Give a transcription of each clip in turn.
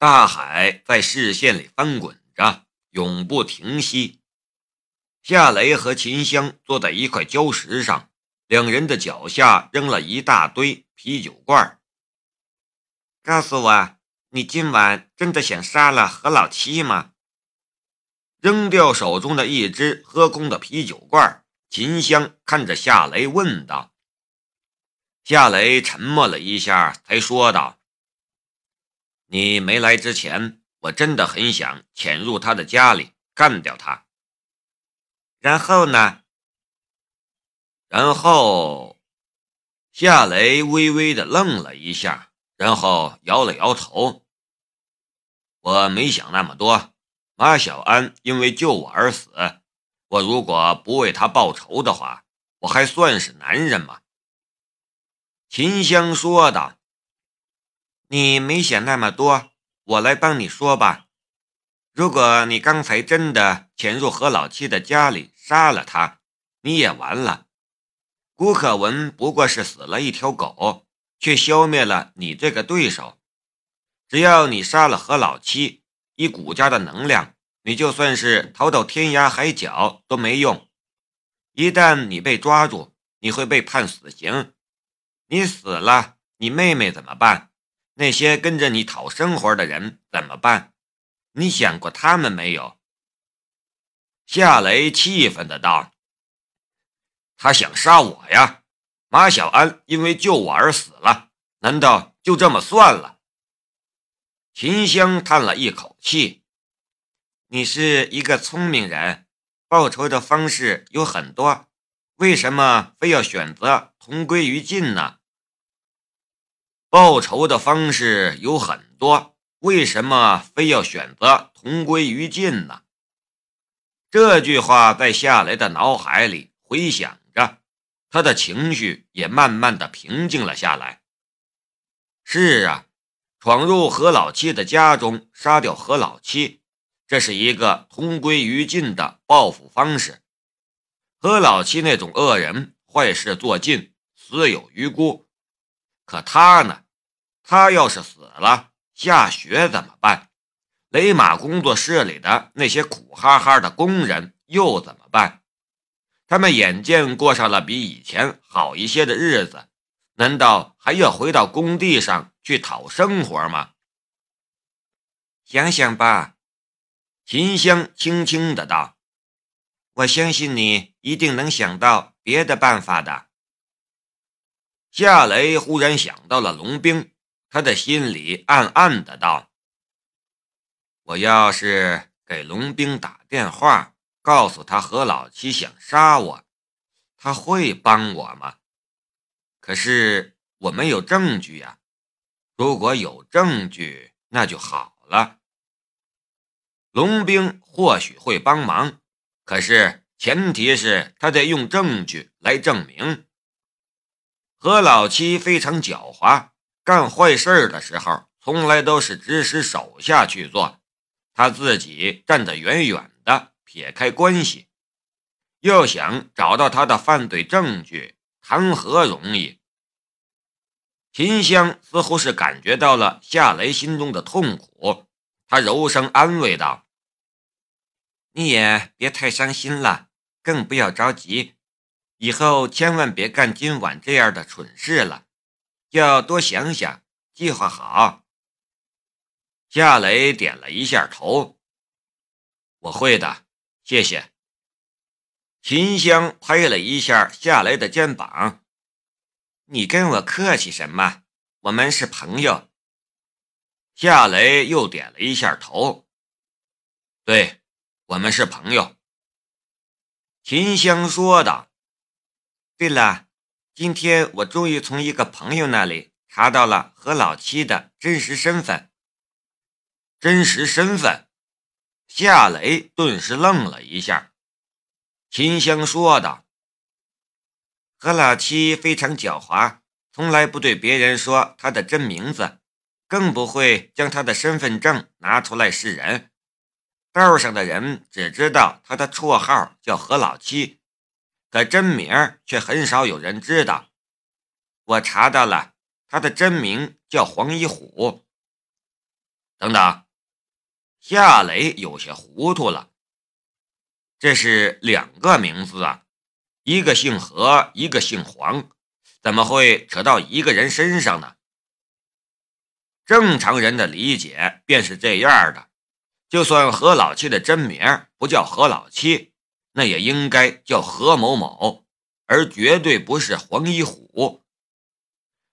大海在视线里翻滚着，永不停息。夏雷和秦香坐在一块礁石上，两人的脚下扔了一大堆啤酒罐。告诉我，你今晚真的想杀了何老七吗？扔掉手中的一只喝空的啤酒罐，秦香看着夏雷问道。夏雷沉默了一下，才说道：“你没来之前，我真的很想潜入他的家里干掉他。然后呢？然后……”夏雷微微的愣了一下，然后摇了摇头：“我没想那么多。马小安因为救我而死，我如果不为他报仇的话，我还算是男人吗？”秦香说道：“你没想那么多，我来帮你说吧。如果你刚才真的潜入何老七的家里杀了他，你也完了。古可文不过是死了一条狗，却消灭了你这个对手。只要你杀了何老七，以古家的能量，你就算是逃到天涯海角都没用。一旦你被抓住，你会被判死刑。”你死了，你妹妹怎么办？那些跟着你讨生活的人怎么办？你想过他们没有？夏雷气愤的道：“他想杀我呀！马小安因为救我而死了，难道就这么算了？”秦香叹了一口气：“你是一个聪明人，报仇的方式有很多，为什么非要选择同归于尽呢？”报仇的方式有很多，为什么非要选择同归于尽呢？这句话在夏雷的脑海里回响着，他的情绪也慢慢的平静了下来。是啊，闯入何老七的家中，杀掉何老七，这是一个同归于尽的报复方式。何老七那种恶人，坏事做尽，死有余辜。可他呢？他要是死了，下雪怎么办？雷马工作室里的那些苦哈哈的工人又怎么办？他们眼见过上了比以前好一些的日子，难道还要回到工地上去讨生活吗？想想吧，秦香轻轻的道：“我相信你一定能想到别的办法的。”夏雷忽然想到了龙兵，他的心里暗暗的道：“我要是给龙兵打电话，告诉他何老七想杀我，他会帮我吗？可是我没有证据呀。如果有证据，那就好了。龙兵或许会帮忙，可是前提是他得用证据来证明。”何老七非常狡猾，干坏事的时候从来都是指使手下去做，他自己站得远远的，撇开关系。要想找到他的犯罪证据，谈何容易？秦香似乎是感觉到了夏雷心中的痛苦，他柔声安慰道：“你也别太伤心了，更不要着急。”以后千万别干今晚这样的蠢事了，要多想想，计划好。夏雷点了一下头，我会的，谢谢。秦香拍了一下夏雷的肩膀，你跟我客气什么？我们是朋友。夏雷又点了一下头，对，我们是朋友。秦香说道。对了，今天我终于从一个朋友那里查到了何老七的真实身份。真实身份？夏雷顿时愣了一下。秦香说道：“何老七非常狡猾，从来不对别人说他的真名字，更不会将他的身份证拿出来示人。道上的人只知道他的绰号叫何老七。”可真名却很少有人知道。我查到了，他的真名叫黄一虎。等等，夏雷有些糊涂了。这是两个名字啊，一个姓何，一个姓黄，怎么会扯到一个人身上呢？正常人的理解便是这样的：就算何老七的真名不叫何老七，那也应该叫何某某，而绝对不是黄一虎。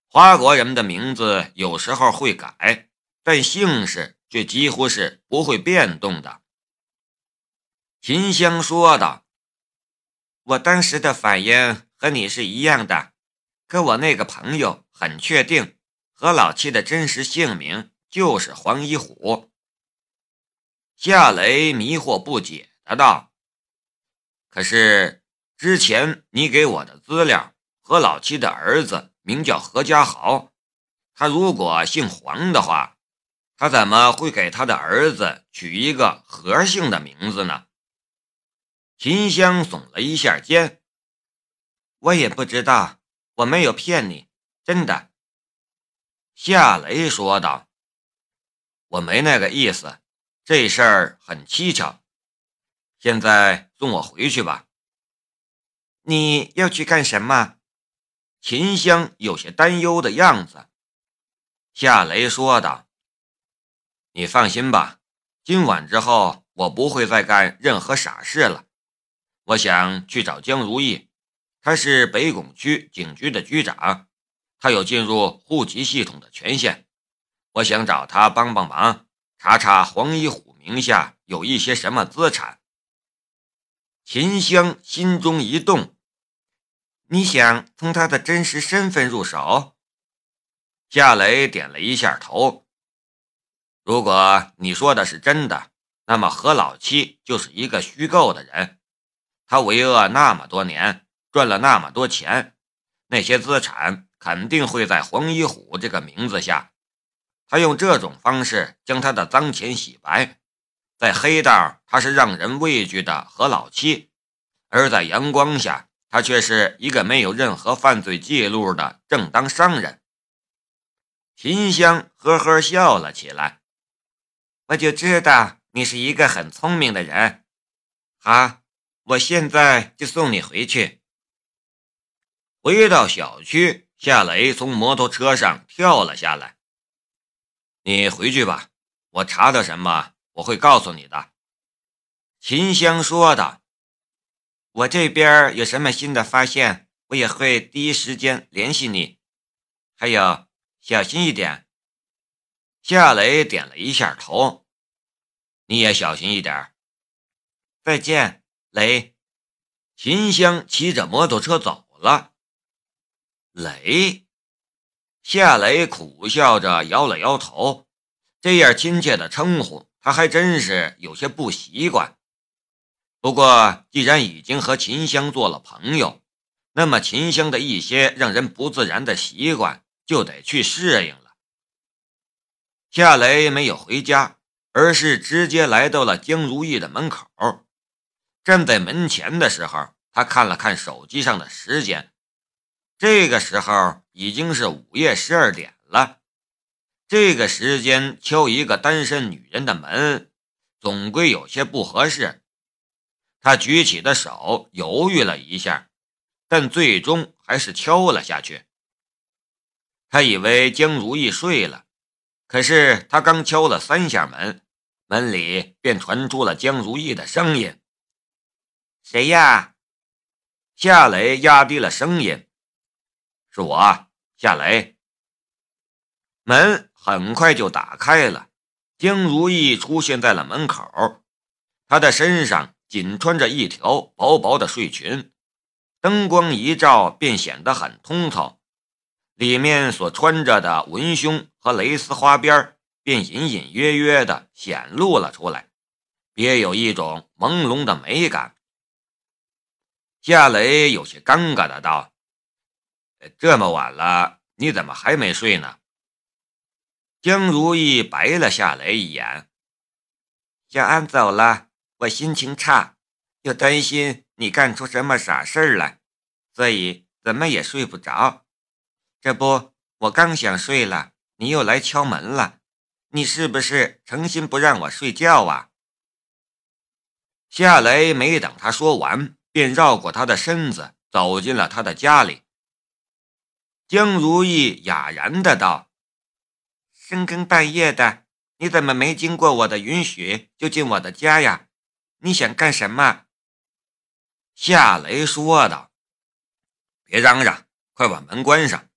花国人的名字有时候会改，但姓氏却几乎是不会变动的。秦香说道：“我当时的反应和你是一样的，可我那个朋友很确定。”何老七的真实姓名就是黄一虎。夏雷迷惑不解的道：“可是之前你给我的资料，何老七的儿子名叫何家豪，他如果姓黄的话，他怎么会给他的儿子取一个何姓的名字呢？”秦香耸了一下肩：“我也不知道，我没有骗你，真的。”夏雷说道：“我没那个意思，这事儿很蹊跷。现在送我回去吧。”你要去干什么？秦香有些担忧的样子。夏雷说道：“你放心吧，今晚之后我不会再干任何傻事了。我想去找江如意，他是北拱区警局的局长。”他有进入户籍系统的权限，我想找他帮帮忙，查查黄一虎名下有一些什么资产。秦香心中一动，你想从他的真实身份入手？夏雷点了一下头。如果你说的是真的，那么何老七就是一个虚构的人。他为恶那么多年，赚了那么多钱，那些资产。肯定会在黄一虎这个名字下，他用这种方式将他的脏钱洗白。在黑道，他是让人畏惧的何老七；而在阳光下，他却是一个没有任何犯罪记录的正当商人。秦香呵呵笑了起来，我就知道你是一个很聪明的人。好，我现在就送你回去。回到小区。夏雷从摩托车上跳了下来。你回去吧，我查到什么我会告诉你的。”秦香说道。“我这边有什么新的发现，我也会第一时间联系你。还有，小心一点。”夏雷点了一下头。“你也小心一点。”再见，雷。秦香骑着摩托车走了。雷，夏雷苦笑着摇了摇头，这样亲切的称呼他还真是有些不习惯。不过，既然已经和秦香做了朋友，那么秦香的一些让人不自然的习惯就得去适应了。夏雷没有回家，而是直接来到了江如意的门口。站在门前的时候，他看了看手机上的时间。这个时候已经是午夜十二点了，这个时间敲一个单身女人的门，总归有些不合适。他举起的手犹豫了一下，但最终还是敲了下去。他以为江如意睡了，可是他刚敲了三下门，门里便传出了江如意的声音：“谁呀？”夏雷压低了声音。是我夏雷。门很快就打开了，江如意出现在了门口。她的身上仅穿着一条薄薄的睡裙，灯光一照便显得很通透。里面所穿着的文胸和蕾丝花边便隐隐约约的显露了出来，别有一种朦胧的美感。夏雷有些尴尬的道。这么晚了，你怎么还没睡呢？江如意白了夏雷一眼。小安走了，我心情差，又担心你干出什么傻事儿来，所以怎么也睡不着。这不，我刚想睡了，你又来敲门了，你是不是诚心不让我睡觉啊？夏雷没等他说完，便绕过他的身子，走进了他的家里。江如意哑然的道：“深更半夜的，你怎么没经过我的允许就进我的家呀？你想干什么？”夏雷说道：“别嚷嚷，快把门关上。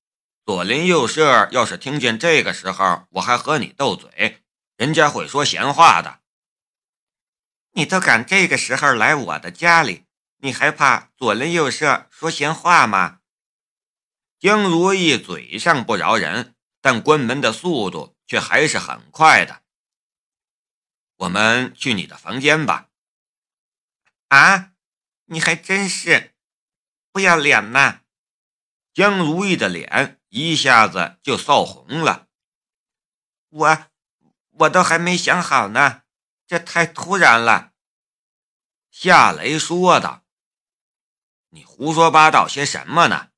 左邻右舍要是听见这个时候我还和你斗嘴，人家会说闲话的。你都敢这个时候来我的家里，你还怕左邻右舍说闲话吗？”江如意嘴上不饶人，但关门的速度却还是很快的。我们去你的房间吧。啊！你还真是不要脸呐！江如意的脸一下子就臊红了。我我都还没想好呢，这太突然了。夏雷说道：“你胡说八道些什么呢？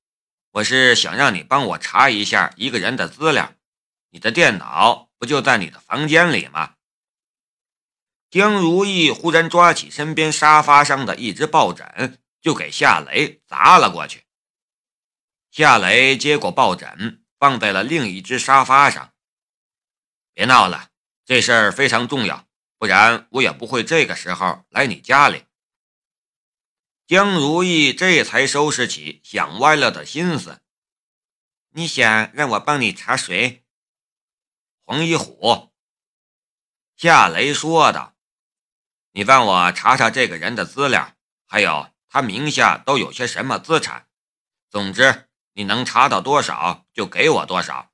我是想让你帮我查一下一个人的资料。你的电脑不就在你的房间里吗？”江如意忽然抓起身边沙发上的一只抱枕，就给夏雷砸了过去。夏雷接过抱枕，放在了另一只沙发上。别闹了，这事儿非常重要，不然我也不会这个时候来你家里。江如意这才收拾起想歪了的心思。你想让我帮你查谁？黄一虎。夏雷说道。你帮我查查这个人的资料，还有他名下都有些什么资产。总之，你能查到多少就给我多少。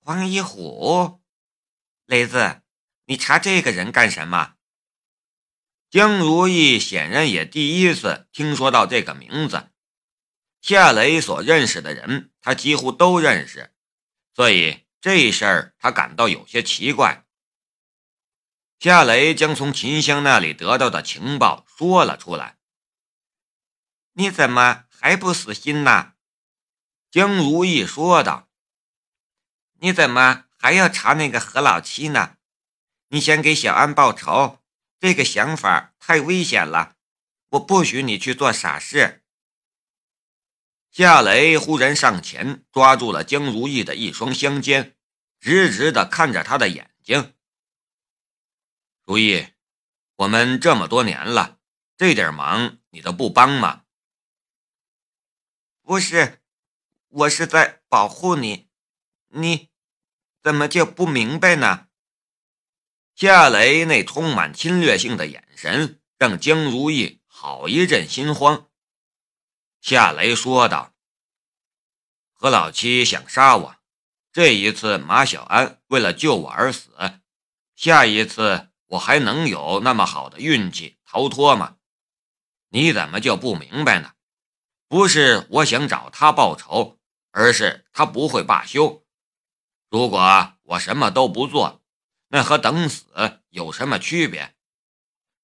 黄一虎，雷子，你查这个人干什么？江如意显然也第一次听说到这个名字。夏雷所认识的人，他几乎都认识，所以这事儿他感到有些奇怪。夏雷将从秦香那里得到的情报说了出来。你怎么还不死心呢？江如意说道。你怎么还要查那个何老七呢？你想给小安报仇，这个想法太危险了。我不许你去做傻事。夏雷忽然上前抓住了江如意的一双香肩，直直的看着他的眼睛。如意，我们这么多年了，这点忙你都不帮吗？不是，我是在保护你，你怎么就不明白呢？夏雷那充满侵略性的眼神让江如意好一阵心慌。夏雷说道：“何老七想杀我，这一次马小安为了救我而死，下一次……”我还能有那么好的运气逃脱吗？你怎么就不明白呢？不是我想找他报仇，而是他不会罢休。如果我什么都不做，那和等死有什么区别？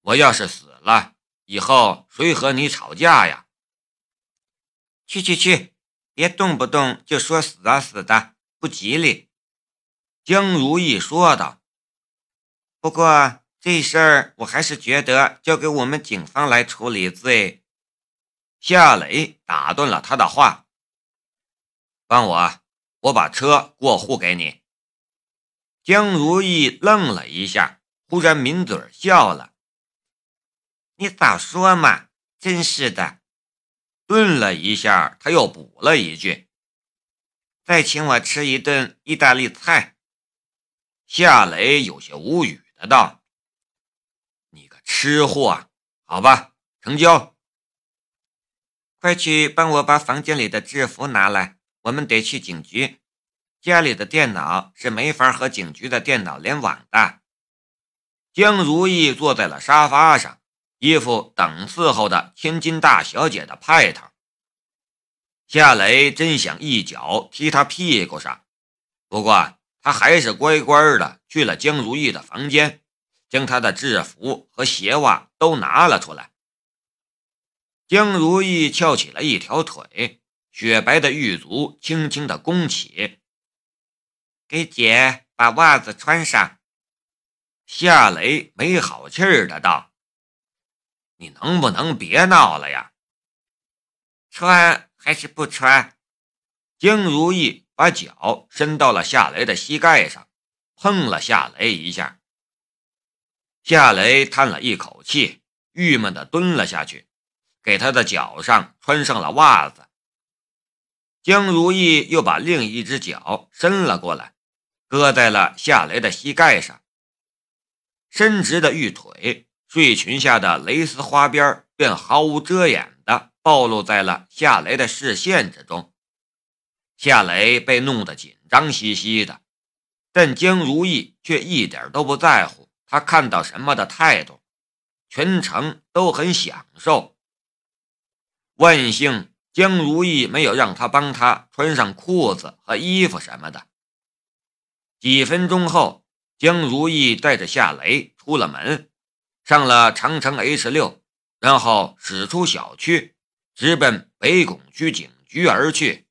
我要是死了，以后谁和你吵架呀？去去去，别动不动就说死啊死的，不吉利。”江如意说道。不过这事儿我还是觉得交给我们警方来处理最。夏磊打断了他的话：“帮我，我把车过户给你。”江如意愣了一下，忽然抿嘴笑了：“你早说嘛！真是的。”顿了一下，他又补了一句：“再请我吃一顿意大利菜。”夏雷有些无语的。道：“你个吃货，好吧，成交。快去帮我把房间里的制服拿来，我们得去警局。家里的电脑是没法和警局的电脑联网的。”江如意坐在了沙发上，一副等伺候的千金大小姐的派头。夏雷真想一脚踢他屁股上，不过。他还是乖乖的去了江如意的房间，将她的制服和鞋袜都拿了出来。江如意翘起了一条腿，雪白的玉足轻轻的弓起。给姐把袜子穿上。夏雷没好气儿的道：“你能不能别闹了呀？穿还是不穿？”江如意把脚伸到了夏雷的膝盖上，碰了夏雷一下。夏雷叹了一口气，郁闷的蹲了下去，给他的脚上穿上了袜子。江如意又把另一只脚伸了过来，搁在了夏雷的膝盖上。伸直的玉腿，睡裙下的蕾丝花边便毫无遮掩的暴露在了夏雷的视线之中。夏雷被弄得紧张兮兮的，但江如意却一点都不在乎他看到什么的态度，全程都很享受。万幸江如意没有让他帮他穿上裤子和衣服什么的。几分钟后，江如意带着夏雷出了门，上了长城 H 六，然后驶出小区，直奔北拱区警局而去。